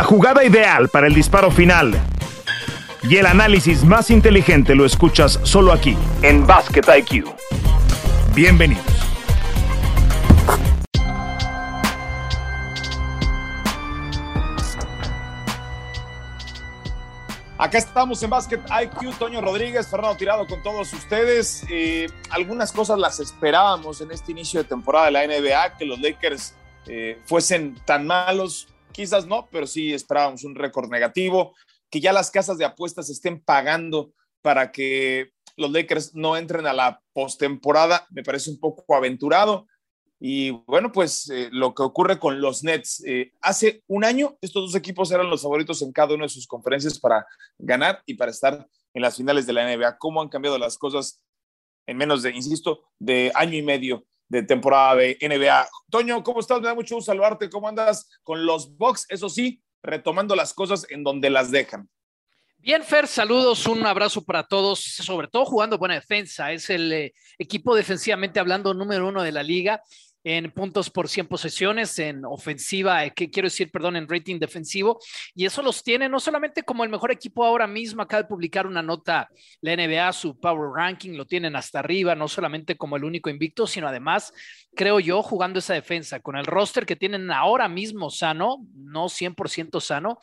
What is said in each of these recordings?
La jugada ideal para el disparo final y el análisis más inteligente lo escuchas solo aquí, en Basket IQ. Bienvenidos. Acá estamos en Basket IQ, Toño Rodríguez, Fernando Tirado con todos ustedes. Eh, algunas cosas las esperábamos en este inicio de temporada de la NBA, que los Lakers eh, fuesen tan malos, quizás no, pero sí esperábamos un récord negativo, que ya las casas de apuestas estén pagando para que los Lakers no entren a la postemporada, me parece un poco aventurado. Y bueno, pues eh, lo que ocurre con los Nets. Eh, hace un año estos dos equipos eran los favoritos en cada una de sus conferencias para ganar y para estar en las finales de la NBA. ¿Cómo han cambiado las cosas en menos de, insisto, de año y medio de temporada de NBA? Toño, ¿cómo estás? Me da mucho gusto saludarte. ¿Cómo andas con los Bucks? Eso sí, retomando las cosas en donde las dejan. Bien, Fer, saludos, un abrazo para todos, sobre todo jugando buena defensa. Es el eh, equipo defensivamente hablando número uno de la liga en puntos por 100 posesiones, en ofensiva, eh, que quiero decir, perdón, en rating defensivo. Y eso los tiene no solamente como el mejor equipo ahora mismo, acaba de publicar una nota la NBA, su Power Ranking, lo tienen hasta arriba, no solamente como el único invicto, sino además, creo yo, jugando esa defensa, con el roster que tienen ahora mismo sano, no 100% sano.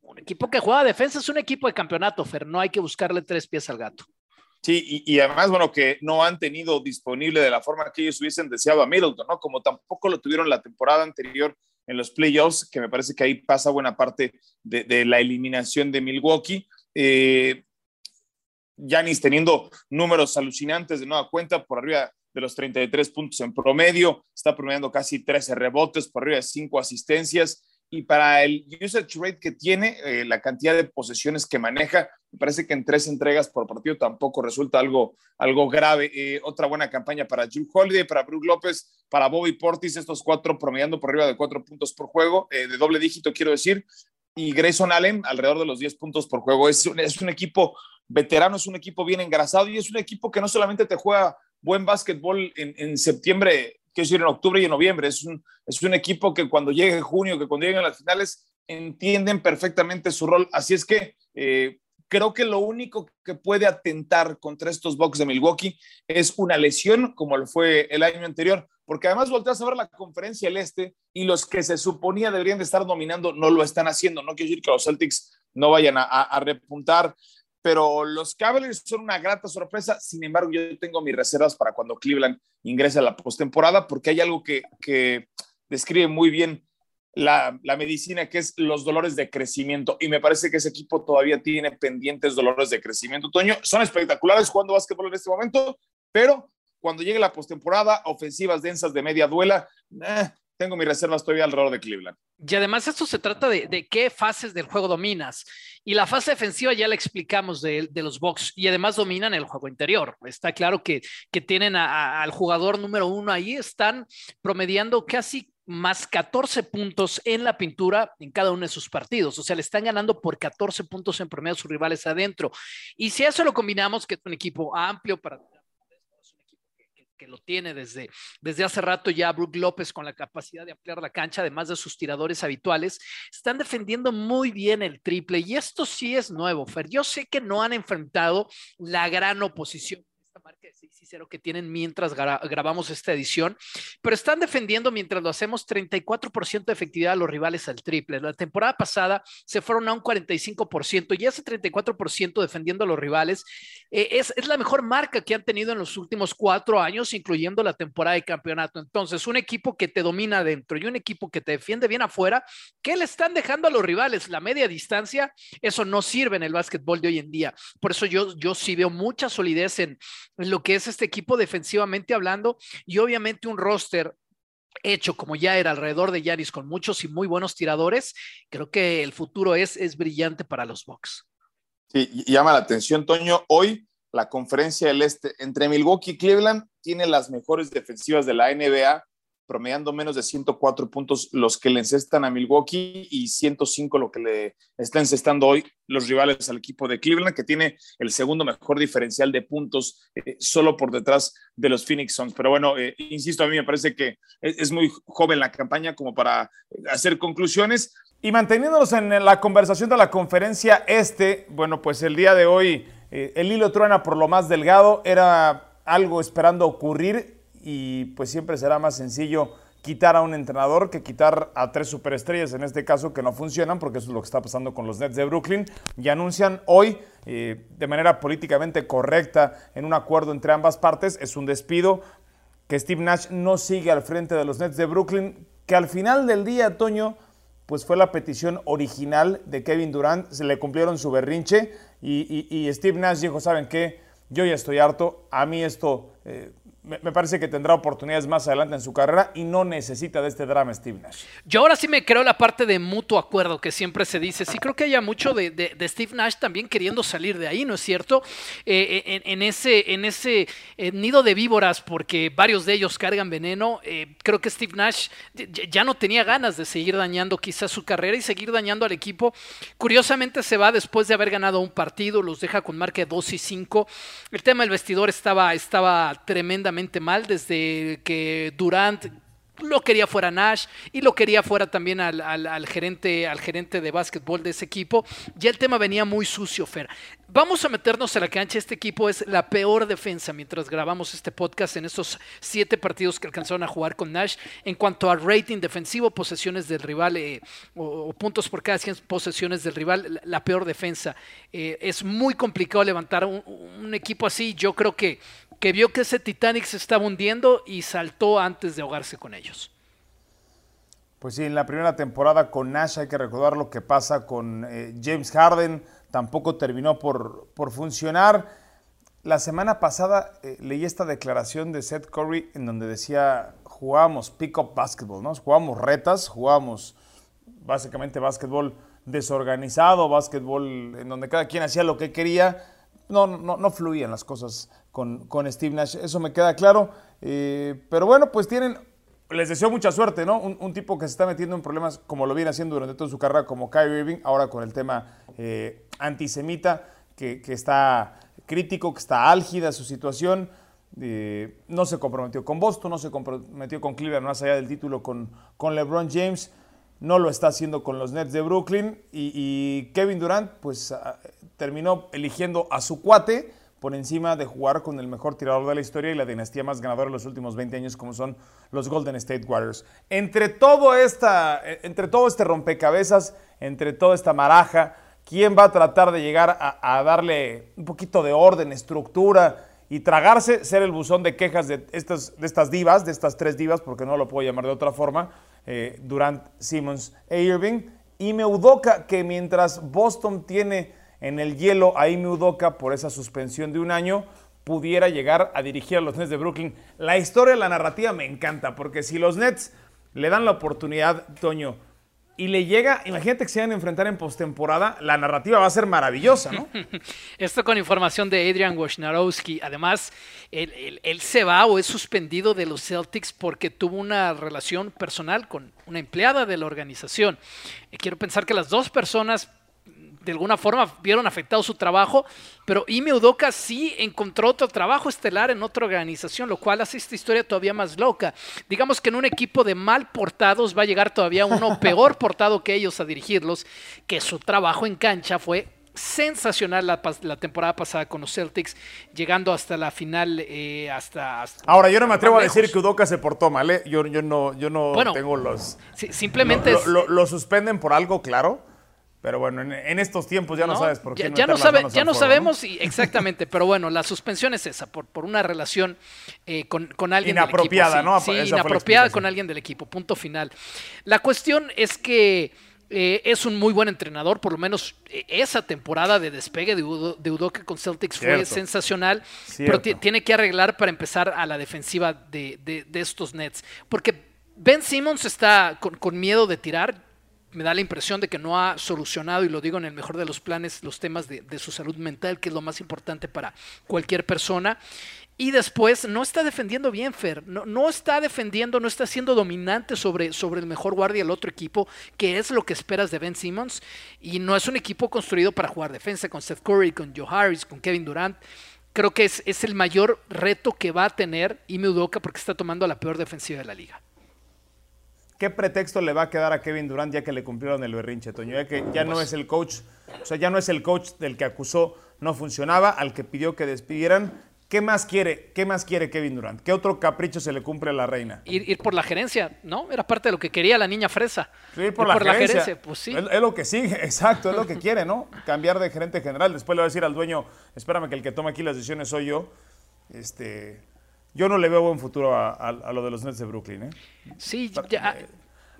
Un equipo que juega defensa es un equipo de campeonato, Fer, no hay que buscarle tres pies al gato. Sí, y, además, bueno, que no han tenido disponible de la forma que ellos hubiesen deseado a Middleton, ¿no? Como tampoco lo tuvieron la temporada anterior en los playoffs, que me parece que ahí pasa buena parte de, la eliminación de Milwaukee. Eh, Yanis teniendo números alucinantes de nueva cuenta, por arriba de los 33 puntos en promedio, está promediando casi 13 rebotes, por arriba de 5 asistencias y para el usage rate que tiene, eh, la cantidad de posesiones que maneja, me parece que en tres entregas por partido tampoco resulta algo, algo grave. Eh, otra buena campaña para Drew Holiday, para Brook López, para Bobby Portis, estos cuatro promediando por arriba de cuatro puntos por juego, eh, de doble dígito quiero decir, y Grayson Allen alrededor de los 10 puntos por juego. Es un, es un equipo veterano, es un equipo bien engrasado y es un equipo que no solamente te juega buen básquetbol en, en septiembre quiero decir, en octubre y en noviembre. Es un, es un equipo que cuando llegue junio, que cuando lleguen las finales, entienden perfectamente su rol. Así es que eh, creo que lo único que puede atentar contra estos Bucks de Milwaukee es una lesión, como lo fue el año anterior, porque además volteas a ver la conferencia del Este y los que se suponía deberían de estar dominando no lo están haciendo. No quiero decir que los Celtics no vayan a, a repuntar pero los Cavaliers son una grata sorpresa. Sin embargo, yo tengo mis reservas para cuando Cleveland ingrese a la postemporada, porque hay algo que, que describe muy bien la, la, medicina, que es los dolores de crecimiento. Y me parece que ese equipo todavía tiene pendientes dolores de crecimiento. Toño, son espectaculares jugando básquetbol en este momento, pero cuando llegue la postemporada, ofensivas densas de media duela, eh, tengo mis reservas todavía alrededor de Cleveland. Y además esto se trata de, qué fases del juego dominas. Y la fase defensiva ya la explicamos de, los box y además dominan el juego interior. Está claro que, que tienen al jugador número uno ahí, están promediando casi más 14 puntos en la pintura en cada uno de sus partidos. O sea, le están ganando por 14 puntos en promedio a sus rivales adentro. Y si eso lo combinamos, que es un equipo amplio para que lo tiene desde, desde hace rato ya Brook López con la capacidad de ampliar la cancha, además de sus tiradores habituales, están defendiendo muy bien el triple y esto sí es nuevo, Fer. Yo sé que no han enfrentado la gran oposición marca de 6 y 0 que tienen mientras grabamos esta edición, pero están defendiendo mientras lo hacemos 34% de efectividad a los rivales al triple. La temporada pasada se fueron a un 45% y ese 34% defendiendo a los rivales eh, es, es, la mejor marca que han tenido en los últimos cuatro años, incluyendo la temporada de campeonato. Entonces, un equipo que te domina adentro y un equipo que te defiende bien afuera, ¿qué le están dejando a los rivales? La media distancia, eso no sirve en el básquetbol de hoy en día. Por eso yo, yo sí veo mucha solidez en lo que es este equipo defensivamente hablando y obviamente un roster hecho como ya era alrededor de Yanis con muchos y muy buenos tiradores, creo que el futuro es, es brillante para los Bucks. Sí, llama la atención, Toño. Hoy la conferencia del Este entre Milwaukee y Cleveland tiene las mejores defensivas de la NBA promediando menos de 104 puntos los que le encestan a Milwaukee y 105 lo que le está encestando hoy los rivales al equipo de Cleveland, que tiene el segundo mejor diferencial de puntos eh, solo por detrás de los Phoenix Suns. Pero bueno, eh, insisto, a mí me parece que es, muy joven la campaña como para hacer conclusiones. Y manteniéndonos en la conversación de la conferencia este, bueno, pues el día de hoy eh, el hilo truena por lo más delgado, era algo esperando ocurrir y pues siempre será más sencillo quitar a un entrenador que quitar a tres superestrellas, en este caso que no funcionan, porque eso es lo que está pasando con los Nets de Brooklyn, y anuncian hoy, eh, de manera políticamente correcta, en un acuerdo entre ambas partes, es un despido, que Steve Nash no sigue al frente de los Nets de Brooklyn, que al final del día, Toño, pues fue la petición original de Kevin Durant, se le cumplieron su berrinche y, Steve Nash dijo, ¿saben qué? Yo ya estoy harto, a mí esto eh, me parece que tendrá oportunidades más adelante en su carrera y no necesita de este drama Steve Nash. Yo ahora sí me creo la parte de mutuo acuerdo que siempre se dice. Sí creo que haya mucho de, Steve Nash también queriendo salir de ahí, ¿no es cierto? Eh, eh, en, ese, en ese eh, nido de víboras, porque varios de ellos cargan veneno, creo que Steve Nash ya no tenía ganas de seguir dañando quizás su carrera y seguir dañando al equipo. Curiosamente se va después de haber ganado un partido, los deja con marca de 2 y 5. El tema del vestidor estaba tremendamente mal desde que Durant lo quería fuera Nash y lo quería fuera también al, gerente, al gerente de básquetbol de ese equipo. Ya el tema venía muy sucio, Fer. Vamos a meternos a la cancha. Este equipo es la peor defensa mientras grabamos este podcast en estos siete partidos que alcanzaron a jugar con Nash. En cuanto a rating defensivo, posesiones del rival eh, o, puntos por cada 100 posesiones del rival, la, peor defensa. Eh, es muy complicado levantar un equipo así. Yo creo que que vio que ese Titanic se estaba hundiendo y saltó antes de ahogarse con ellos. Pues sí, en la primera temporada con Nash hay que recordar lo que pasa con eh, James Harden, tampoco terminó por, por funcionar. La semana pasada eh, leí esta declaración de Seth Curry en donde decía, jugábamos pick-up basketball, ¿no? Jugábamos retas, jugábamos básicamente básquetbol desorganizado, básquetbol en donde cada quien hacía lo que quería. No, no, no fluían las cosas con, Steve Nash. Eso me queda claro. Eh, pero bueno, pues tienen, les deseo mucha suerte, ¿no? Un, tipo que se está metiendo en problemas como lo viene haciendo durante toda su carrera, como Kyrie Irving, ahora con el tema eh, antisemita, que, está crítico, que está álgida su situación. Eh, no se comprometió con Boston, no se comprometió con Cleveland más allá del título con, con LeBron James, no lo está haciendo con los Nets de Brooklyn y, Kevin Durant pues terminó eligiendo a su cuate por encima de jugar con el mejor tirador de la historia y la dinastía más ganadora de los últimos 20 años como son los Golden State Warriors. Entre todo, esta, entre todo este rompecabezas, entre toda esta maraja, ¿quién va a tratar de llegar a, darle un poquito de orden, estructura y tragarse, ser el buzón de quejas de estas, de estas divas, de estas tres divas, porque no lo puedo llamar de otra forma, eh, Durant, Simmons e Irving, y Meudoka, que mientras Boston tiene en el hielo a Ime Udoka por esa suspensión de un año, pudiera llegar a dirigir a los Nets de Brooklyn. La historia, la narrativa me encanta, porque si los Nets le dan la oportunidad, Toño, y le llega, imagínate que se van a enfrentar en postemporada, la narrativa va a ser maravillosa, ¿no? Esto con información de Adrian Wojnarowski. Además, él, él, se va o es suspendido de los Celtics porque tuvo una relación personal con una empleada de la organización. Quiero pensar que las dos personas de alguna forma vieron afectado su trabajo, pero Ime Udoka sí encontró otro trabajo estelar en otra organización, lo cual hace esta historia todavía más loca. Digamos que en un equipo de mal portados va a llegar todavía uno peor portado que ellos a dirigirlos, que su trabajo en cancha fue sensacional la, temporada pasada con los Celtics, llegando hasta la final, eh, hasta, Ahora, yo no me atrevo a decir que Udoka se portó mal, ¿eh? yo, yo no, yo no tengo los... simplemente... lo, suspenden por algo, claro, pero bueno, en, estos tiempos ya no, sabes por qué. Ya no, ya no sabemos y, exactamente, pero bueno, la suspensión es esa, por, por una relación eh, con, con, alguien inapropiada, del equipo. Sí, ¿no? Sí, inapropiada con alguien del equipo, punto final. La cuestión es que eh, es un muy buen entrenador, por lo menos eh, esa temporada de despegue de, Udoka con Celtics fue sensacional, pero tiene que arreglar para empezar a la defensiva de, de, estos Nets, porque Ben Simmons está con, con miedo de tirar me da la impresión de que no ha solucionado, y lo digo en el mejor de los planes, los temas de, su salud mental, que es lo más importante para cualquier persona. Y después no está defendiendo bien, Fer. No, no, está defendiendo, no está siendo dominante sobre, sobre el mejor guardia del otro equipo, que es lo que esperas de Ben Simmons. Y no es un equipo construido para jugar defensa con Seth Curry, con Joe Harris, con Kevin Durant. Creo que es, es el mayor reto que va a tener Ime Udoka porque está tomando la peor defensiva de la liga. ¿Qué pretexto le va a quedar a Kevin Durant ya que le cumplieron el berrinche, Toño? Ya que ya no pues es el coach, o sea, ya no es el coach del que acusó no funcionaba, al que pidió que despidieran. ¿Qué más quiere? ¿Qué más quiere Kevin Durant? ¿Qué otro capricho se le cumple a la reina? Ir, por la gerencia, ¿no? Era parte de lo que quería la niña fresa. Ir por, la, gerencia. Pues sí. Es, lo que sigue, exacto, es lo que quiere, ¿no? Cambiar de gerente general. Después le va a decir al dueño, espérame que el que toma aquí las decisiones soy yo. Este, yo no le veo buen futuro a, lo de los Nets de Brooklyn, ¿eh? Sí, ya.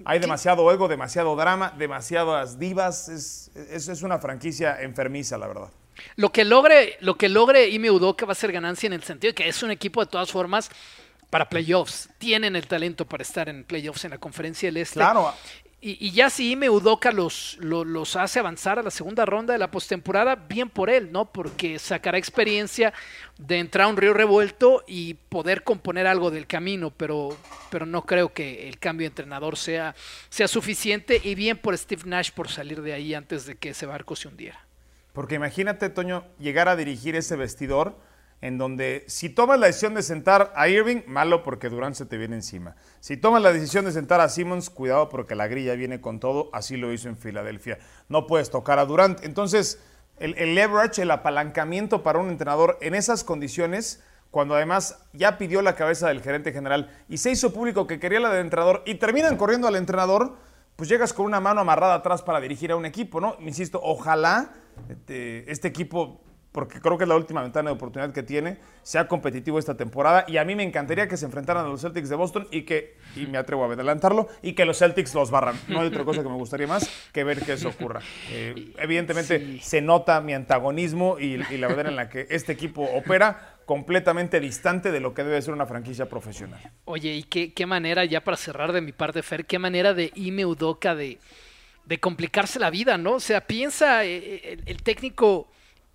Hay demasiado ego, demasiado drama, demasiadas divas. Es, es, es una franquicia enfermiza, la verdad. Lo que logre, lo que logre Ime Udoka va a ser ganancia en el sentido de que es un equipo de todas formas para playoffs. Tienen el talento para estar en playoffs en la conferencia del Este. Claro. Y, ya si Ime Udoka los, los, hace avanzar a la segunda ronda de la postemporada, bien por él, ¿no? Porque sacará experiencia de entrar a un río revuelto y poder componer algo del camino, pero, pero no creo que el cambio de entrenador sea, sea suficiente. Y bien por Steve Nash por salir de ahí antes de que ese barco se hundiera. Porque imagínate, Toño, llegar a dirigir ese vestidor en donde si tomas la decisión de sentar a Irving, malo porque Durant se te viene encima. Si tomas la decisión de sentar a Simmons, cuidado porque la grilla viene con todo, así lo hizo en Filadelfia. No puedes tocar a Durant. Entonces, el, leverage, el apalancamiento para un entrenador en esas condiciones, cuando además ya pidió la cabeza del gerente general y se hizo público que quería la del entrenador y terminan corriendo al entrenador, pues llegas con una mano amarrada atrás para dirigir a un equipo, ¿no? Insisto, ojalá este, este, equipo, porque creo que es la última ventana de oportunidad que tiene, sea competitivo esta temporada. Y a mí me encantaría que se enfrentaran a los Celtics de Boston y que, y me atrevo a adelantarlo, y que los Celtics los barran. No hay otra cosa que me gustaría más que ver que eso ocurra. Eh, evidentemente se nota mi antagonismo y, y la manera en la que este equipo opera completamente distante de lo que debe ser una franquicia profesional. Oye, y qué, qué manera, ya para cerrar de mi parte, Fer, qué manera de Ime Udoka de, de complicarse la vida, ¿no? O sea, piensa eh, eh, el, técnico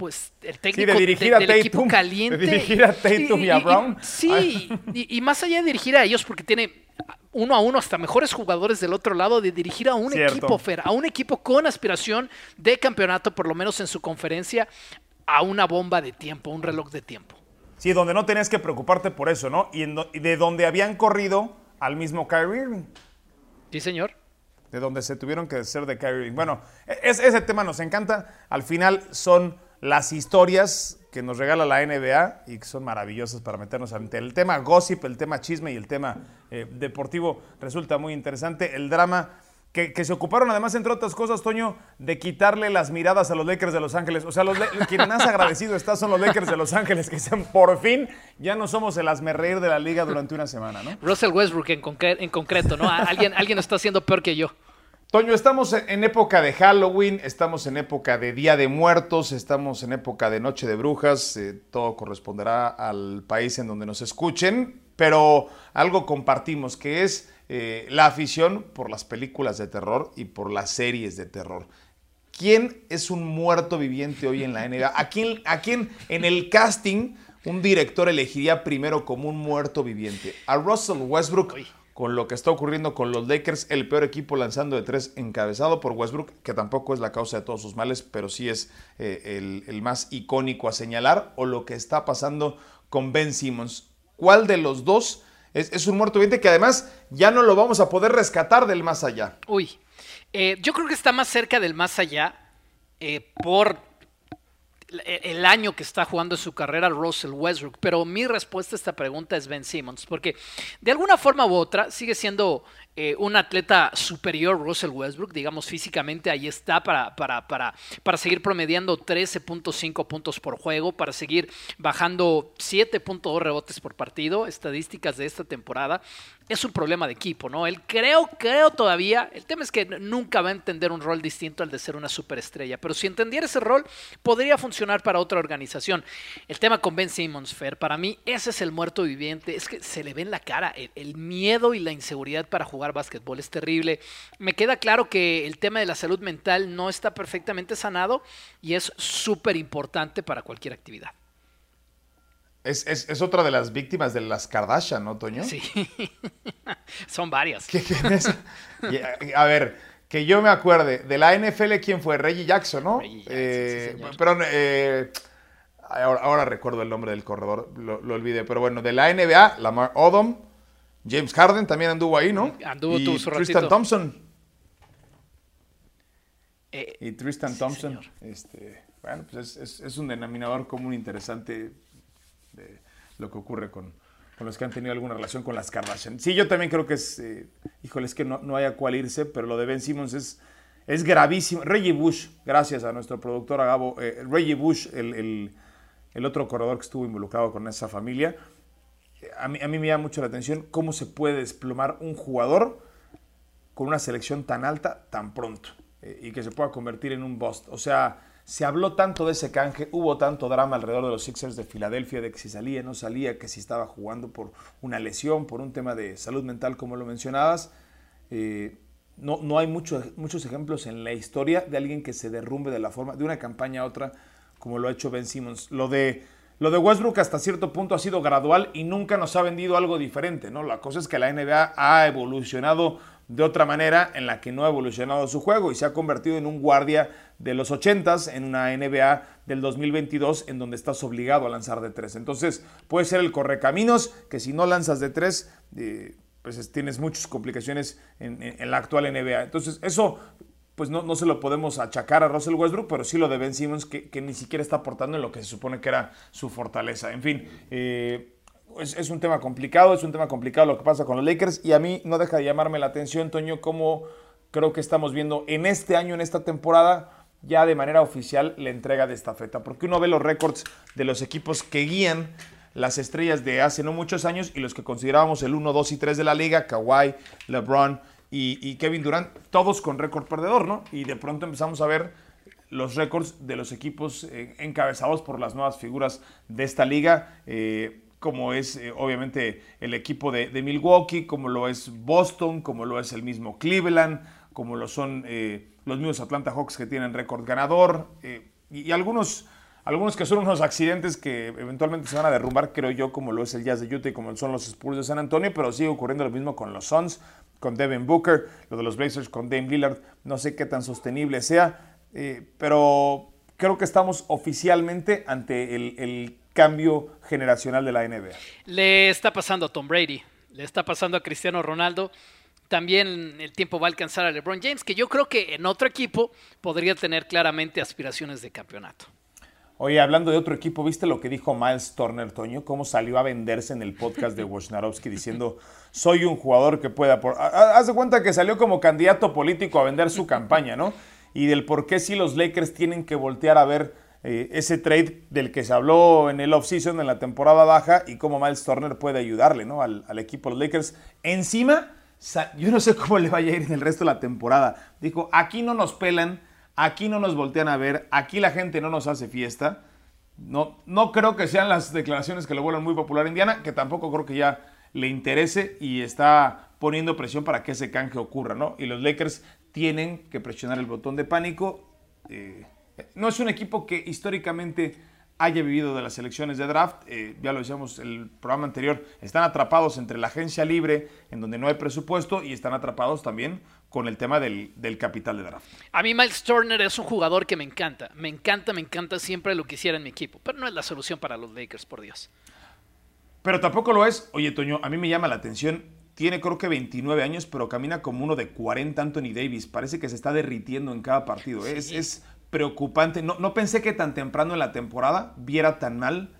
pues el técnico de dirigir a del equipo caliente. De dirigir a Tatum y, a Brown. sí, y, más allá de dirigir a ellos, porque tiene uno a uno hasta mejores jugadores del otro lado, de dirigir a un equipo, Fer, a un equipo con aspiración de campeonato, por lo menos en su conferencia, a una bomba de tiempo, un reloj de tiempo. Sí, donde no tenías que preocuparte por eso, ¿no? Y, de donde habían corrido al mismo Kyrie Irving. Sí, señor. De donde se tuvieron que hacer de Kyrie Irving. Bueno, e, ese tema nos encanta. Al final son las historias que nos regala la NBA y que son maravillosas para meternos ante el tema gossip, el tema chisme y el tema eh, deportivo resulta muy interesante. El drama que, se ocuparon además, entre otras cosas, Toño, de quitarle las miradas a los Lakers de Los Ángeles. O sea, los, quien más agradecido está son los Lakers de Los Ángeles, que dicen, por fin, ya no somos el asmerreír de la liga durante una semana, ¿no? Russell Westbrook en, en concreto, ¿no? Alguien, alguien está haciendo peor que yo. Toño, estamos en época de Halloween, estamos en época de Día de Muertos, estamos en época de Noche de Brujas, eh, todo corresponderá al país en donde nos escuchen, pero algo compartimos que es eh, la afición por las películas de terror y por las series de terror. ¿Quién es un muerto viviente hoy en la NBA? ¿A quién, a quién en el casting un director elegiría primero como un muerto viviente? ¿A Russell Westbrook? Con lo que está ocurriendo con los Lakers, el peor equipo lanzando de tres encabezado por Westbrook, que tampoco es la causa de todos sus males, pero sí es eh, el, más icónico a señalar, o lo que está pasando con Ben Simmons. ¿Cuál de los dos es, un muerto viviente que además ya no lo vamos a poder rescatar del más allá. Uy, eh, yo creo que está más cerca del más allá eh, por el año que está jugando en su carrera Russell Westbrook, pero mi respuesta a esta pregunta es Ben Simmons, porque de alguna forma u otra sigue siendo eh, un atleta superior, Russell Westbrook, digamos físicamente, ahí está para, para, para, para seguir promediando 13.5 puntos por juego, para seguir bajando 7.2 rebotes por partido, estadísticas de esta temporada. Es un problema de equipo, ¿no? Él creo, creo todavía, el tema es que nunca va a entender un rol distinto al de ser una superestrella, pero si entendiera ese rol, podría funcionar para otra organización. El tema con Ben Simmons, Fer, para mí ese es el muerto viviente, es que se le ve en la cara el miedo y la inseguridad para jugar básquetbol es terrible. Me queda claro que el tema de la salud mental no está perfectamente sanado y es súper importante para cualquier actividad. Es, otra de las víctimas de las Kardashian, ¿no, Toño? Sí, son varias. a ver, que yo me acuerde, de la NFL, ¿quién fue? Reggie Jackson, ¿no? Eh, pero eh, ahora, recuerdo el nombre del corredor, lo, lo olvidé, pero bueno, de la NBA, Lamar Odom, James Harden también anduvo ahí, ¿no? Anduvo y tuvo su Tristan ratito. Thompson. Eh, Y Tristan Thompson. señor. Este, bueno, pues es, es- es un denominador común interesante de lo que ocurre con, con los que han tenido alguna relación con las Kardashian. Sí, yo también creo que es, eh, híjole, es que no, no hay a cuál irse, pero lo de Ben Simmons es, es gravísimo. Reggie Bush, gracias a nuestro productor Agabo, eh, Reggie Bush, el, el- el otro corredor que estuvo involucrado con esa familia, a mí, a mí me llama mucho la atención cómo se puede desplomar un jugador con una selección tan alta tan pronto eh, y que se pueda convertir en un bust. O sea, se habló tanto de ese canje, hubo tanto drama alrededor de los Sixers de Filadelfia, de que si salía, no salía, que si estaba jugando por una lesión, por un tema de salud mental, como lo mencionabas. Eh, no, no hay mucho- muchos ejemplos en la historia de alguien que se derrumbe de la forma, de una campaña a otra, como lo ha hecho Ben Simmons. Lo de, lo de Westbrook hasta cierto punto ha sido gradual y nunca nos ha vendido algo diferente, ¿no? La cosa es que la NBA ha evolucionado de otra manera en la que no ha evolucionado su juego y se ha convertido en un guardia de los 80s en una NBA del 2022 en donde estás obligado a lanzar de tres. Entonces puede ser el correcaminos que si no lanzas de tres, eh, pues es- tienes muchas complicaciones en la actual NBA. Entonces eso pues no, no se lo podemos achacar a Russell Westbrook, pero sí lo de Ben Simmons, que, ni siquiera está aportando en lo que se supone que era su fortaleza. En fin, eh, es, es un tema complicado, es un tema complicado lo que pasa con los Lakers, y a mí no deja de llamarme la atención, Toño, cómo creo que estamos viendo en este año, en esta temporada, ya de manera oficial la entrega de esta feta, porque uno ve los récords de los equipos que guían las estrellas de hace no muchos años y los que considerábamos el 1, 2 y 3 de la liga, Kawhi, LeBron y, Kevin Durant, todos con récord perdedor, ¿no? Y de pronto empezamos a ver los récords de los equipos eh, encabezados por las nuevas figuras de esta liga, eh, como es eh, obviamente el equipo de, Milwaukee, como lo es Boston, como lo es el mismo Cleveland, como lo son los mismos Atlanta Hawks que tienen récord ganador, y, y algunos, algunos que son unos accidentes que eventualmente se van a derrumbar, creo yo, como lo es el Jazz de Utah y como son los Spurs de San Antonio, pero sigue ocurriendo lo mismo con los Suns, con Devin Booker, lo de los Blazers con Dame Lillard, no sé qué tan sostenible sea, eh, pero creo que estamos oficialmente ante el, el cambio generacional de la NBA. Le está pasando a Tom Brady, le está pasando a Cristiano Ronaldo. También el tiempo va a alcanzar a LeBron James, que yo creo que en otro equipo podría tener claramente aspiraciones de campeonato. Oye, hablando de otro equipo, ¿viste lo que dijo Miles Turner, Toño? ¿Cómo salió a venderse en el podcast de Wojnarowski diciendo, soy un jugador que pueda... Por... Ha- ha- Haz de cuenta que salió como candidato político a vender su campaña, ¿no? Y del por qué si los Lakers tienen que voltear a ver eh, ese trade del que se habló en el offseason, en la temporada baja, y cómo Miles Turner puede ayudarle, ¿no? Al, al equipo de los Lakers. Encima, yo no sé cómo le vaya a ir en el resto de la temporada. Dijo, aquí no nos pelan, aquí no nos voltean a ver, aquí la gente no nos hace fiesta. No, no creo que sean las declaraciones que lo vuelvan muy popular a Indiana, que tampoco creo que ya le interese y está poniendo presión para que ese canje ocurra, ¿no? Y los Lakers tienen que presionar el botón de pánico. Eh, no es un equipo que históricamente haya vivido de las elecciones de draft, eh, ya lo decíamos el programa anterior, están atrapados entre la agencia libre, en donde no hay presupuesto, y están atrapados también con el tema del, del capital de draft. A mí Miles Turner es un jugador que me encanta, me encanta, me encanta, siempre lo quisiera en mi equipo, pero no es la solución para los Lakers, por Dios. Pero tampoco lo es. Oye, Toño, a mí me llama la atención. Tiene creo que 29 años, pero camina como uno de 40 Anthony Davis. Parece que se está derritiendo en cada partido. Es, es preocupante. No, no pensé que tan temprano en la temporada viera tan mal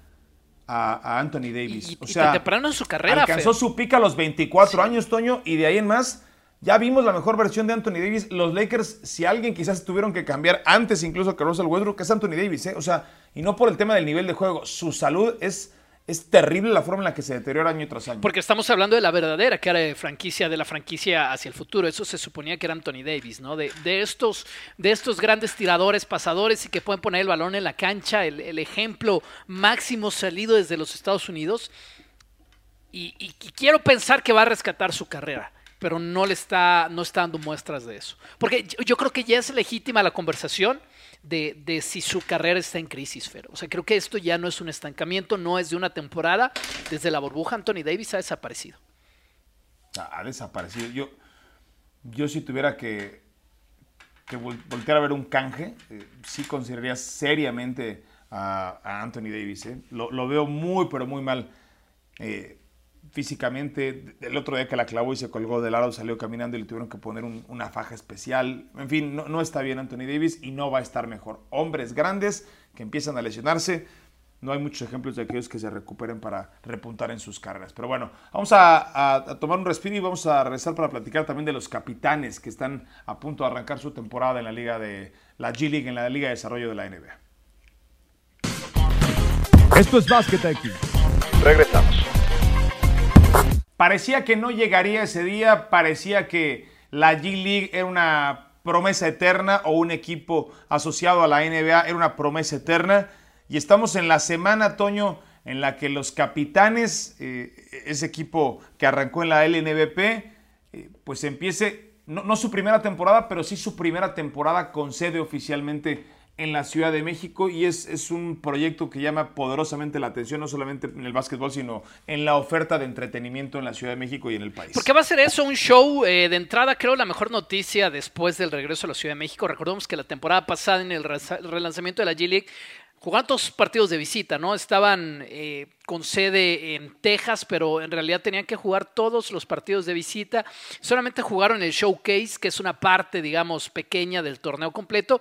a, Anthony Davis. Y, o y sea, tan temprano en su carrera, alcanzó Fer. su pica a los 24 años, Toño, y de ahí en más ya vimos la mejor versión de Anthony Davis. Los Lakers, si alguien quizás tuvieron que cambiar antes incluso que Russell Westbrook, es Anthony Davis, ¿eh? O sea, y no por el tema del nivel de juego, su salud es, es terrible la forma en la que se deteriora año tras año. Porque estamos hablando de la verdadera cara de franquicia, de la franquicia hacia el futuro. Eso se suponía que era Anthony Davis, ¿no? De, de estos, de estos grandes tiradores, pasadores y que pueden poner el balón en la cancha, el, ejemplo máximo salido desde los Estados Unidos. Y quiero pensar que va a rescatar su carrera, pero no le está, no está dando muestras de eso. Porque yo, creo que ya es legítima la conversación de, de si su carrera está en crisis, Fer. O sea, creo que esto ya no es un estancamiento, no es de una temporada. Desde la burbuja, Anthony Davis ha desaparecido. ha desaparecido. Yo, yo si tuviera que, que vol- voltear a ver un canje, eh, sí consideraría seriamente a, Anthony Davis. ¿eh? Lo, lo veo muy, pero muy mal. Eh, físicamente. El otro día que la clavó y se colgó del lado, salió caminando y le tuvieron que poner una faja especial. En fin, no, no está bien Anthony Davis y no va a estar mejor. Hombres grandes que empiezan a lesionarse no hay muchos ejemplos de aquellos que se recuperen para repuntar en sus carreras. Pero bueno, vamos a, tomar un respiro y vamos a regresar para platicar también de los capitanes que están a punto de arrancar su temporada en la liga de la G League, en la Liga de Desarrollo de la NBA. Esto es Básquet aquí. Regresamos. Parecía que no llegaría ese día, parecía que la G League era una promesa eterna o un equipo asociado a la NBA era una promesa eterna. Y estamos en la semana, Toño, en la que los capitanes, eh, ese equipo que arrancó en la LNBP, eh, pues empiece, no, su primera temporada, pero sí su primera temporada con sede oficialmente en la Ciudad de México y es, es, un proyecto que llama poderosamente la atención, no solamente en el básquetbol, sino en la oferta de entretenimiento en la Ciudad de México y en el país. Porque va a ser eso, un show eh, de entrada, creo, la mejor noticia después del regreso a la Ciudad de México. Recordemos que la temporada pasada en el relanzamiento de la G-League jugaban todos partidos de visita, ¿no? Estaban eh, con sede en Texas, pero en realidad tenían que jugar todos los partidos de visita. Solamente jugaron el showcase, que es una parte, digamos, pequeña del torneo completo.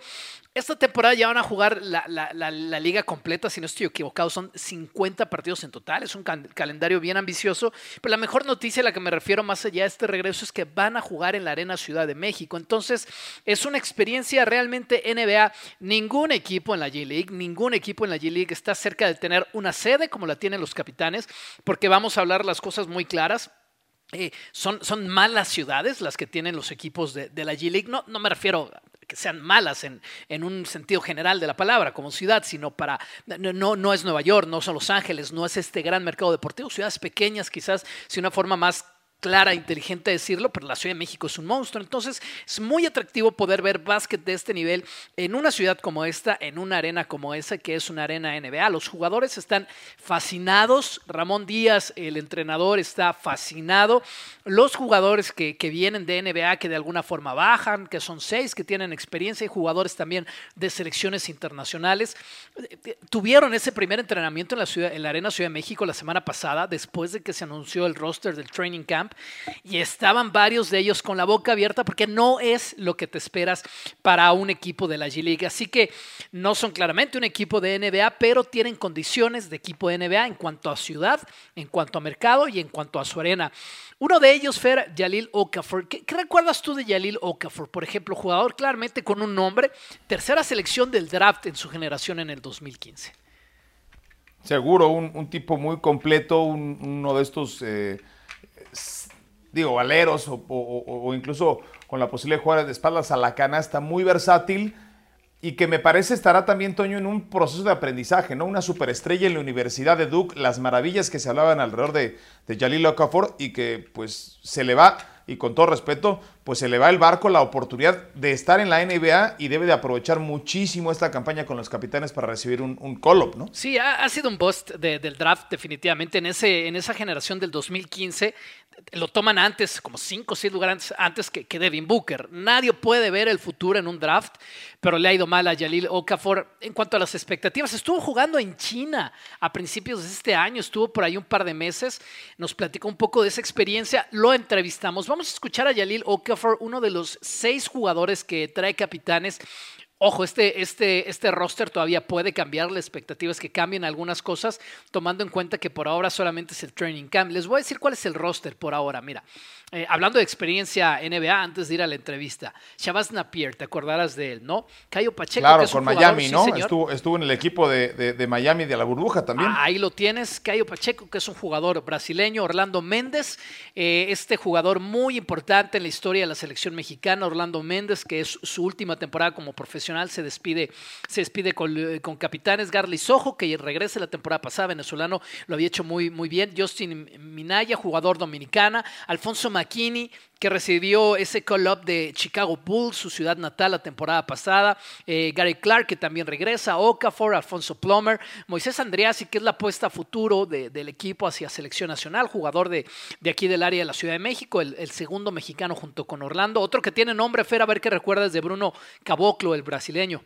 Esta temporada ya van a jugar la, liga completa, si no estoy equivocado, son 50 partidos en total, es un calendario bien ambicioso, pero la mejor noticia a la que me refiero más allá de este regreso es que van a jugar en la Arena Ciudad de México, entonces es una experiencia realmente NBA, ningún equipo en la G-League, ningún equipo en la G-League está cerca de tener una sede como la tienen los capitanes, porque vamos a hablar las cosas muy claras. Eh, son, son, malas ciudades las que tienen los equipos de, la G-League. No, no me refiero que sean malas en, en, un sentido general de la palabra como ciudad, sino para, no, no es Nueva York, no son Los Ángeles, no es este gran mercado deportivo, ciudades pequeñas quizás, si una forma más clara, inteligente decirlo, pero la Ciudad de México es un monstruo. Entonces es muy atractivo poder ver básquet de este nivel en una ciudad como esta, en una arena como esa, que es una arena NBA. Los jugadores están fascinados. Ramón Díaz, el entrenador, está fascinado. Los jugadores que, que vienen de NBA, que de alguna forma bajan, que son seis, que tienen experiencia, y jugadores también de selecciones internacionales, tuvieron ese primer entrenamiento en la, ciudad, en la Arena Ciudad de México la semana pasada, después de que se anunció el roster del Training Camp y estaban varios de ellos con la boca abierta porque no es lo que te esperas para un equipo de la G-League. Así que no son claramente un equipo de NBA, pero tienen condiciones de equipo de NBA en cuanto a ciudad, en cuanto a mercado y en cuanto a su arena. Uno de ellos fue Yalil Okafor. ¿Qué, recuerdas tú de Yalil Okafor? Por ejemplo, jugador claramente con un nombre, tercera selección del draft en su generación en el 2015. Seguro, un, tipo muy completo, uno de estos eh, digo, valeros o, incluso con la posibilidad de jugar de espaldas a la canasta, muy versátil y que me parece estará también, Toño, en un proceso de aprendizaje, ¿no? Una superestrella en la Universidad de Duke, las maravillas que se hablaban alrededor de, de Jalil Okafor y que pues se le va y con todo respeto, pues se le va el barco la oportunidad de estar en la NBA y debe de aprovechar muchísimo esta campaña con los capitanes para recibir un, un call-up, ¿no? Sí, ha, sido un bust del draft definitivamente. En, ese, en esa generación del 2015 lo toman antes, como cinco o seis lugares antes que, que, Devin Booker. Nadie puede ver el futuro en un draft, pero le ha ido mal a Jalil Okafor en cuanto a las expectativas. Estuvo jugando en China a principios de este año, estuvo por ahí un par de meses, nos platicó un poco de esa experiencia, lo entrevistamos. Vamos a escuchar a Jalil Okafor, uno de los seis jugadores que trae capitanes Ojo, este, este, este roster todavía puede cambiar, la expectativa es que cambien algunas cosas, tomando en cuenta que por ahora solamente es el training camp. Les voy a decir cuál es el roster por ahora. Mira, eh, hablando de experiencia NBA, antes de ir a la entrevista, Shabazz Napier, te acordarás de él, ¿no? Cayo Pacheco, claro, con Miami, ¿no? estuvo, estuvo en el equipo de, de, Miami de la burbuja también. Ah, ahí lo tienes, Cayo Pacheco, que es un jugador brasileño, Orlando Méndez, eh, este jugador muy importante en la historia de la selección mexicana, Orlando Méndez, que es su última temporada como profesional, se despide, se despide con, eh, con capitanes, Garly Sojo, que regresa la temporada pasada, venezolano, lo había hecho muy, muy bien, Justin Minaya, jugador dominicana, Alfonso McKinney, que recibió ese call-up de Chicago Bulls, su ciudad natal, la temporada pasada. Eh, Gary Clark, que también regresa. Okafor, Alfonso Plummer. Moisés Andreassi, que es la apuesta futuro del equipo hacia selección nacional, jugador de, de, aquí del área de la Ciudad de México, el, segundo mexicano junto con Orlando. Otro que tiene nombre, Fer, a ver qué recuerdas de Bruno Caboclo, el brasileño.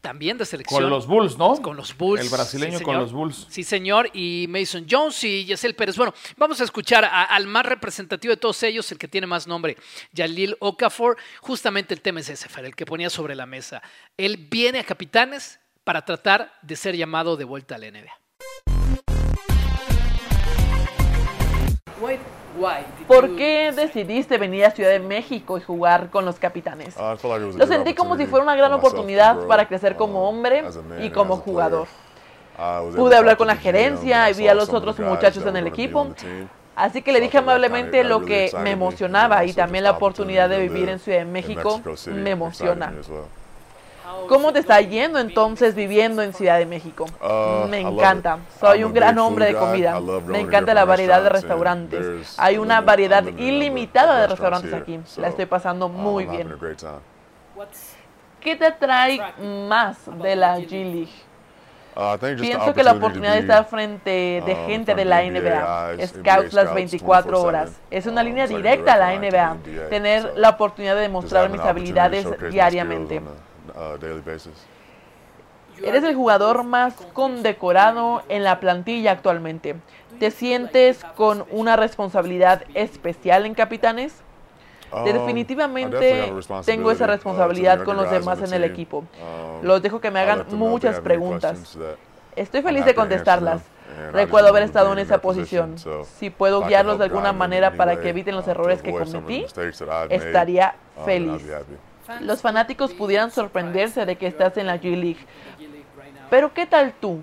También de selección. Con los Bulls, ¿no? Con los Bulls. El brasileño sí, con los Bulls. Sí, señor. Y Mason Jones y Yesel Pérez. Bueno, vamos a escuchar a- al más representativo de todos ellos, el que tiene más nombre, Jalil Okafor. Justamente el tema es ese, Fer, el que ponía sobre la mesa. Él viene a Capitanes para tratar de ser llamado de vuelta a la NBA. ¿Por qué decidiste venir a Ciudad de México y jugar con los capitanes? Lo sentí como si fuera una gran oportunidad para crecer como hombre y como jugador. Pude hablar con la gerencia y vi a los otros muchachos en el equipo. Así que le dije amablemente lo que me emocionaba y también la oportunidad de vivir en Ciudad de México me emociona. ¿Cómo te está yendo entonces viviendo en Ciudad de México? Me encanta. Soy un gran hombre de comida. Me encanta la variedad de restaurantes. Hay una variedad ilimitada de restaurantes aquí. La estoy pasando muy bien. ¿Qué te atrae más de la G League? Pienso que la oportunidad de estar frente de gente de la NBA, scouts las 24 horas, es una línea directa a la NBA, tener la oportunidad de demostrar mis habilidades diariamente. Eres el jugador más condecorado en la plantilla actualmente. ¿Te sientes con una responsabilidad especial en Capitanes? Definitivamente tengo esa responsabilidad con los demás en el equipo. Los dejo que me hagan muchas preguntas. Estoy feliz de contestarlas. Recuerdo haber estado en esa posición. Si puedo guiarlos de alguna manera para que eviten los errores que cometí, estaría feliz. Los fanáticos pudieran sorprenderse de que estás en la G League. Pero ¿qué tal tú?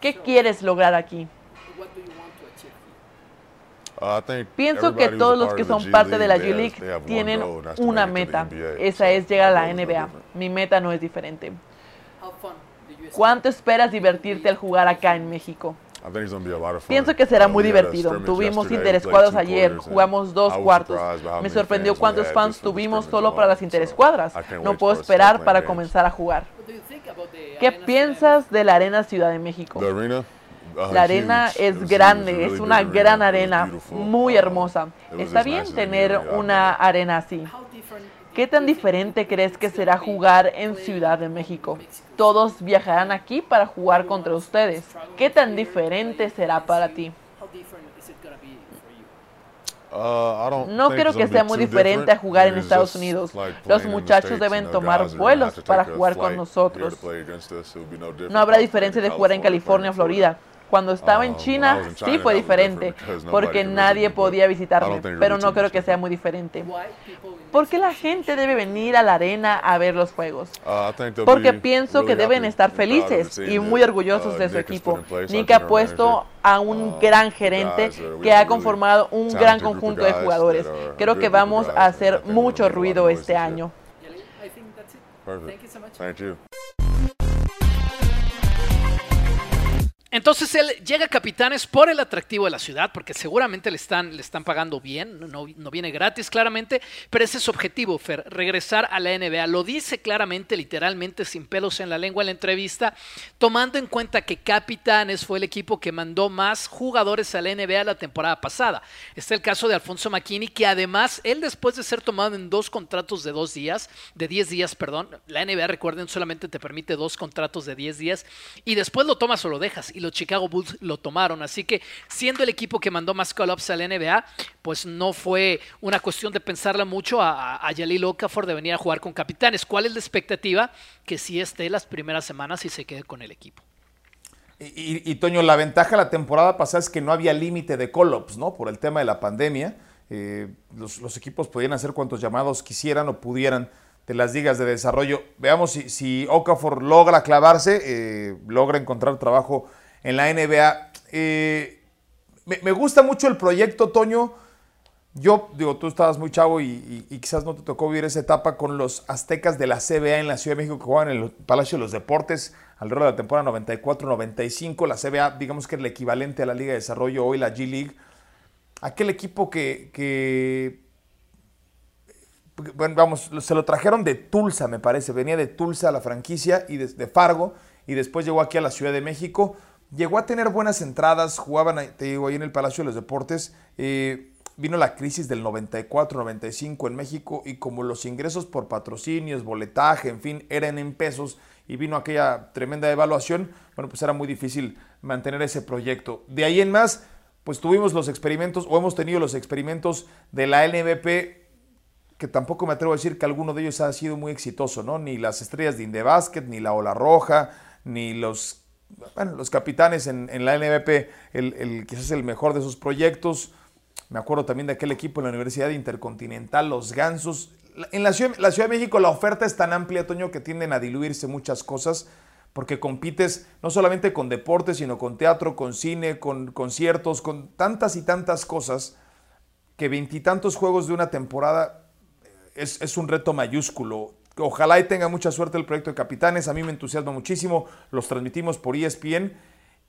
¿Qué quieres lograr aquí? Pienso que todos los que son parte de la G League tienen una meta. Esa es llegar a la NBA. Mi meta no es diferente. ¿Cuánto esperas divertirte al jugar acá en México? Pienso que será muy divertido. Tuvimos interescuadras ayer, jugamos dos cuartos. Me sorprendió cuántos fans tuvimos solo para las interescuadras. No puedo esperar para comenzar a jugar. ¿Qué piensas de la Arena Ciudad de México? La arena es grande, es una gran arena, muy hermosa. Está bien tener una arena así. ¿Qué tan diferente crees que será jugar en Ciudad de México? Todos viajarán aquí para jugar contra ustedes. ¿Qué tan diferente será para ti? No creo que sea muy diferente a jugar en Estados Unidos. Los muchachos deben tomar vuelos para jugar con nosotros. No habrá diferencia de jugar en California o Florida. Cuando estaba en China sí fue diferente, porque nadie podía visitarme, pero no creo que sea muy diferente. ¿Por qué la gente debe venir a la arena a ver los juegos? Porque pienso que deben estar felices y muy orgullosos de su equipo. Nick ha puesto a un gran gerente que ha conformado un gran conjunto de jugadores. Creo que vamos a hacer mucho ruido este año. Entonces él llega a Capitanes por el atractivo de la ciudad, porque seguramente le están, le están pagando bien, no, no viene gratis claramente, pero ese es su objetivo, Fer, regresar a la NBA. Lo dice claramente, literalmente, sin pelos en la lengua en la entrevista, tomando en cuenta que Capitanes fue el equipo que mandó más jugadores a la NBA la temporada pasada. Está el caso de Alfonso McKinney, que además, él después de ser tomado en dos contratos de dos días, de 10 días, perdón, la NBA, recuerden, solamente te permite dos contratos de 10 días, y después lo tomas o lo dejas, y los Chicago Bulls lo tomaron. Así que siendo el equipo que mandó más call-ups a la NBA, pues no fue una cuestión de pensarla mucho a, a Okafor de venir a jugar con capitanes. ¿Cuál es la expectativa? Que sí esté las primeras semanas y se quede con el equipo. Y, Toño, la ventaja la temporada pasada es que no había límite de call-ups, ¿no? Por el tema de la pandemia. Eh, los, los, equipos podían hacer cuantos llamados quisieran o pudieran de las ligas de desarrollo. Veamos si, si Okafor logra clavarse, eh, logra encontrar trabajo en la NBA. Eh, me, gusta mucho el proyecto, Toño. Yo, digo, tú estabas muy chavo y, quizás no te tocó vivir esa etapa con los aztecas de la CBA en la Ciudad de México que jugaban en el Palacio de los Deportes alrededor de la temporada 94-95. La CBA, digamos que es el equivalente a la Liga de Desarrollo, hoy la G League. Aquel equipo que, que bueno, vamos, se lo trajeron de Tulsa, me parece. Venía de Tulsa la franquicia y de Fargo y después llegó aquí a la Ciudad de México. Llegó a tener buenas entradas, jugaban, te digo, ahí en el Palacio de los Deportes. Eh, vino la crisis del 94-95 en México y como los ingresos por patrocinios, boletaje, en fin, eran en pesos y vino aquella tremenda devaluación, bueno, pues era muy difícil mantener ese proyecto. De ahí en más, pues tuvimos los experimentos o hemos tenido los experimentos de la LNBP que tampoco me atrevo a decir que alguno de ellos ha sido muy exitoso, ¿no? Ni las estrellas de Indebasket, ni la Ola Roja, ni los, los capitanes en, la NBP, el, quizás el mejor de esos proyectos. Me acuerdo también de aquel equipo en la Universidad Intercontinental, los Gansos. En la Ciudad, la Ciudad de México la oferta es tan amplia, Toño, que tienden a diluirse muchas cosas, porque compites no solamente con deportes, sino con teatro, con cine, con conciertos, con tantas y tantas cosas, que veintitantos juegos de una temporada es, un reto mayúsculo. Ojalá y tenga mucha suerte el proyecto de Capitanes. A mí me entusiasma muchísimo. Los transmitimos por ESPN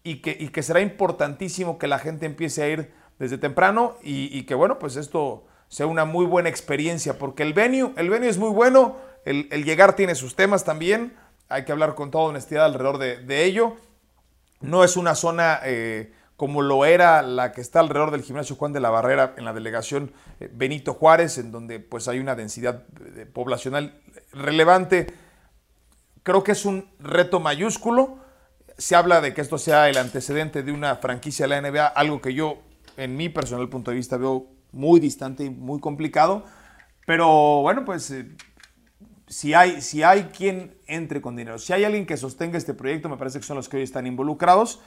y que, será importantísimo que la gente empiece a ir desde temprano y, que, bueno, pues esto sea una muy buena experiencia porque el venue, el venue es muy bueno. El, llegar tiene sus temas también. Hay que hablar con toda honestidad alrededor de, ello. No es una zona eh, como lo era la que está alrededor del gimnasio Juan de la Barrera en la delegación eh, Benito Juárez, en donde pues hay una densidad eh, poblacional relevante. Creo que es un reto mayúsculo. Se habla de que esto sea el antecedente de una franquicia de la NBA, algo que yo, en mi personal punto de vista, veo muy distante y muy complicado. Pero bueno, pues eh, si, hay, si hay quien entre con dinero, si hay alguien que sostenga este proyecto, me parece que son los que hoy están involucrados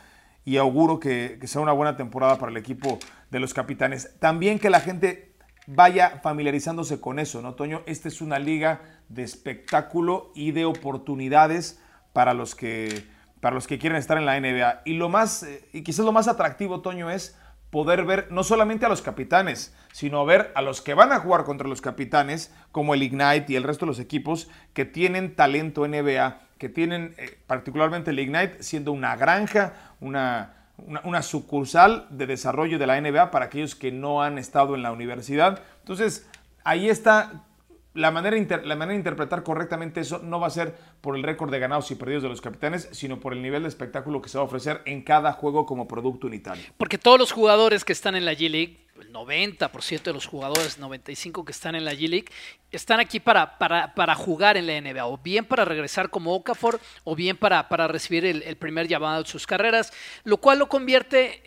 y auguro que, sea una buena temporada para el equipo de los capitanes. También que la gente vaya familiarizándose con eso, ¿no, Toño? Esta es una liga de espectáculo y de oportunidades para los que, para los que quieren estar en la NBA. Y lo más, eh, y quizás lo más atractivo, Toño, es poder ver no solamente a los capitanes, sino ver a los que van a jugar contra los capitanes, como el Ignite y el resto de los equipos que tienen talento NBA que tienen eh, particularmente el Ignite siendo una granja, una, una, sucursal de desarrollo de la NBA para aquellos que no han estado en la universidad. Entonces, ahí está la manera, la manera de interpretar correctamente eso no va a ser por el récord de ganados y perdidos de los capitanes, sino por el nivel de espectáculo que se va a ofrecer en cada juego como producto unitario. Porque todos los jugadores que están en la G-League, el 90% de los jugadores, 95% que están en la G-League, están aquí para, para, jugar en la NBA, o bien para regresar como Okafor, o bien para, para recibir el primer llamado de sus carreras, lo cual lo convierte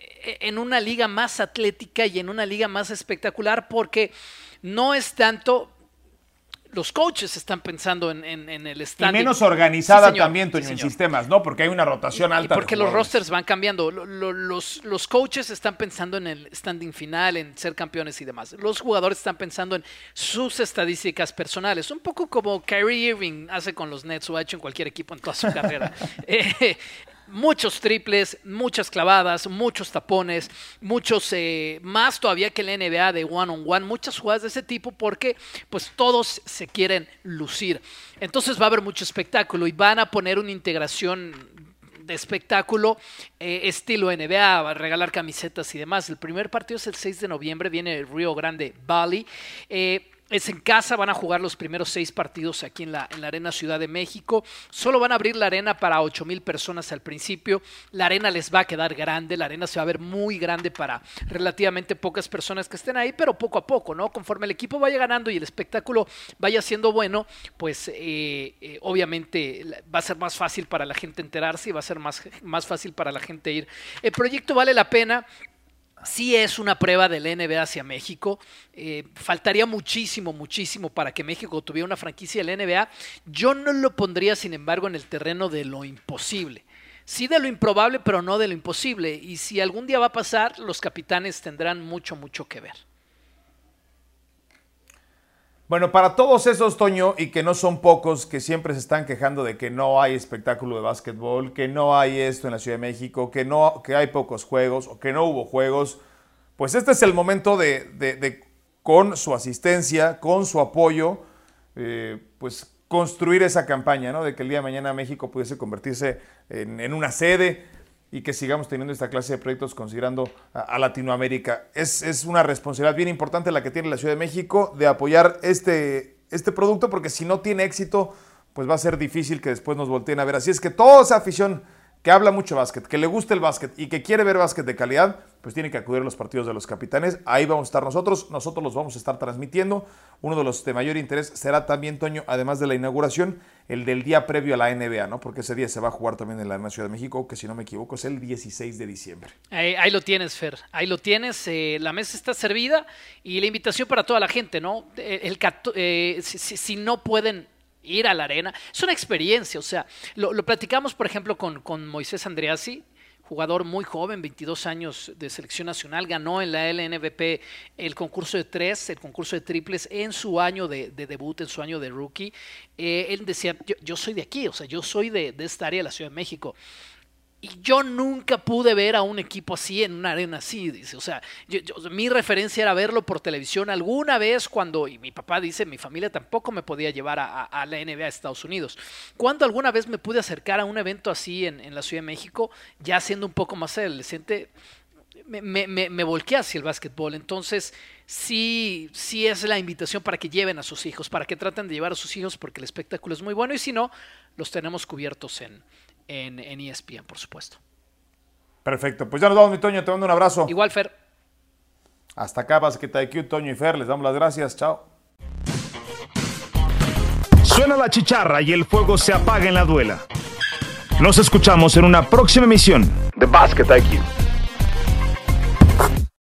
en una liga más atlética y en una liga más espectacular porque no es tanto los coaches están pensando en, el standing. Y menos organizada también, Toño, en sistemas, ¿no? Porque hay una rotación alta. Y porque los rosters van cambiando. Los, los coaches están pensando en el standing final, en ser campeones y demás. Los jugadores están pensando en sus estadísticas personales. Un poco como Kyrie Irving hace con los Nets o ha hecho en cualquier equipo en toda su carrera. Eh, muchos triples, muchas clavadas, muchos tapones, muchos eh, más todavía que la NBA de one on one, muchas jugadas de ese tipo porque pues todos se quieren lucir. Entonces va a haber mucho espectáculo y van a poner una integración de espectáculo eh, estilo NBA, a regalar camisetas y demás. El primer partido es el 6 de noviembre, viene el Río Grande Valley. Eh, es en casa, van a jugar los primeros seis partidos aquí en la, en la Arena Ciudad de México. Solo van a abrir la arena para ocho mil personas al principio. La arena les va a quedar grande, la arena se va a ver muy grande para relativamente pocas personas que estén ahí, pero poco a poco, ¿no? Conforme el equipo vaya ganando y el espectáculo vaya siendo bueno, pues eh, eh, obviamente va a ser más fácil para la gente enterarse y va a ser más, más fácil para la gente ir. El proyecto vale la pena sí es una prueba del NBA hacia México. Eh, faltaría muchísimo, muchísimo para que México tuviera una franquicia del NBA. Yo no lo pondría, sin embargo, en el terreno de lo imposible. Sí de lo improbable, pero no de lo imposible. Y si algún día va a pasar, los capitanes tendrán mucho, mucho que ver. Bueno, para todos esos, Toño, y que no son pocos, que siempre se están quejando de que no hay espectáculo de básquetbol, que no hay esto en la Ciudad de México, que, no, que hay pocos juegos o que no hubo juegos, pues este es el momento de, con su asistencia, con su apoyo, eh, pues construir esa campaña, ¿no? De que el día de mañana México pudiese convertirse en, en una sede y que sigamos teniendo esta clase de proyectos considerando a, Latinoamérica. Es, una responsabilidad bien importante la que tiene la Ciudad de México de apoyar este, este producto porque si no tiene éxito, pues va a ser difícil que después nos volteen a ver. Así es que toda esa afición que habla mucho básquet, que le gusta el básquet y que quiere ver básquet de calidad, pues tiene que acudir a los partidos de los capitanes. Ahí vamos a estar nosotros, nosotros los vamos a estar transmitiendo. Uno de los de mayor interés será también, Toño, además de la inauguración, el del día previo a la NBA, ¿no? Porque ese día se va a jugar también en la Ciudad de México, que si no me equivoco es el 16 de diciembre. Ahí, lo tienes, Fer, ahí lo tienes. Eh, la mesa está servida y la invitación para toda la gente, ¿no? El, eh, si no pueden ir a la arena. Es una experiencia, o sea, lo, platicamos, por ejemplo, con, con Moisés Andreassi, jugador muy joven, 22 años de selección nacional, ganó en la LNVP el concurso de tres, el concurso de triples en su año de, debut, en su año de rookie. Eh, él decía, yo, soy de aquí, o sea, yo soy de, de esta área de la Ciudad de México. Y yo nunca pude ver a un equipo así en una arena así, dice. O sea, mi referencia era verlo por televisión alguna vez cuando, y mi papá dice, mi familia tampoco me podía llevar a, la NBA a Estados Unidos. Cuando alguna vez me pude acercar a un evento así en, la Ciudad de México, ya siendo un poco más adolescente, me, me, me, volqué hacia el básquetbol. Entonces, sí, sí es la invitación para que lleven a sus hijos, para que traten de llevar a sus hijos, porque el espectáculo es muy bueno y si no, los tenemos cubiertos en, en, en ESPN, por supuesto. Perfecto, pues ya nos vamos, mi Toño, te mando un abrazo. Igual, Fer. Hasta acá, Basqueta IQ, Toño y Fer, les damos las gracias, chao. Suena la chicharra y el fuego se apaga en la duela. Nos escuchamos en una próxima emisión de Basket IQ.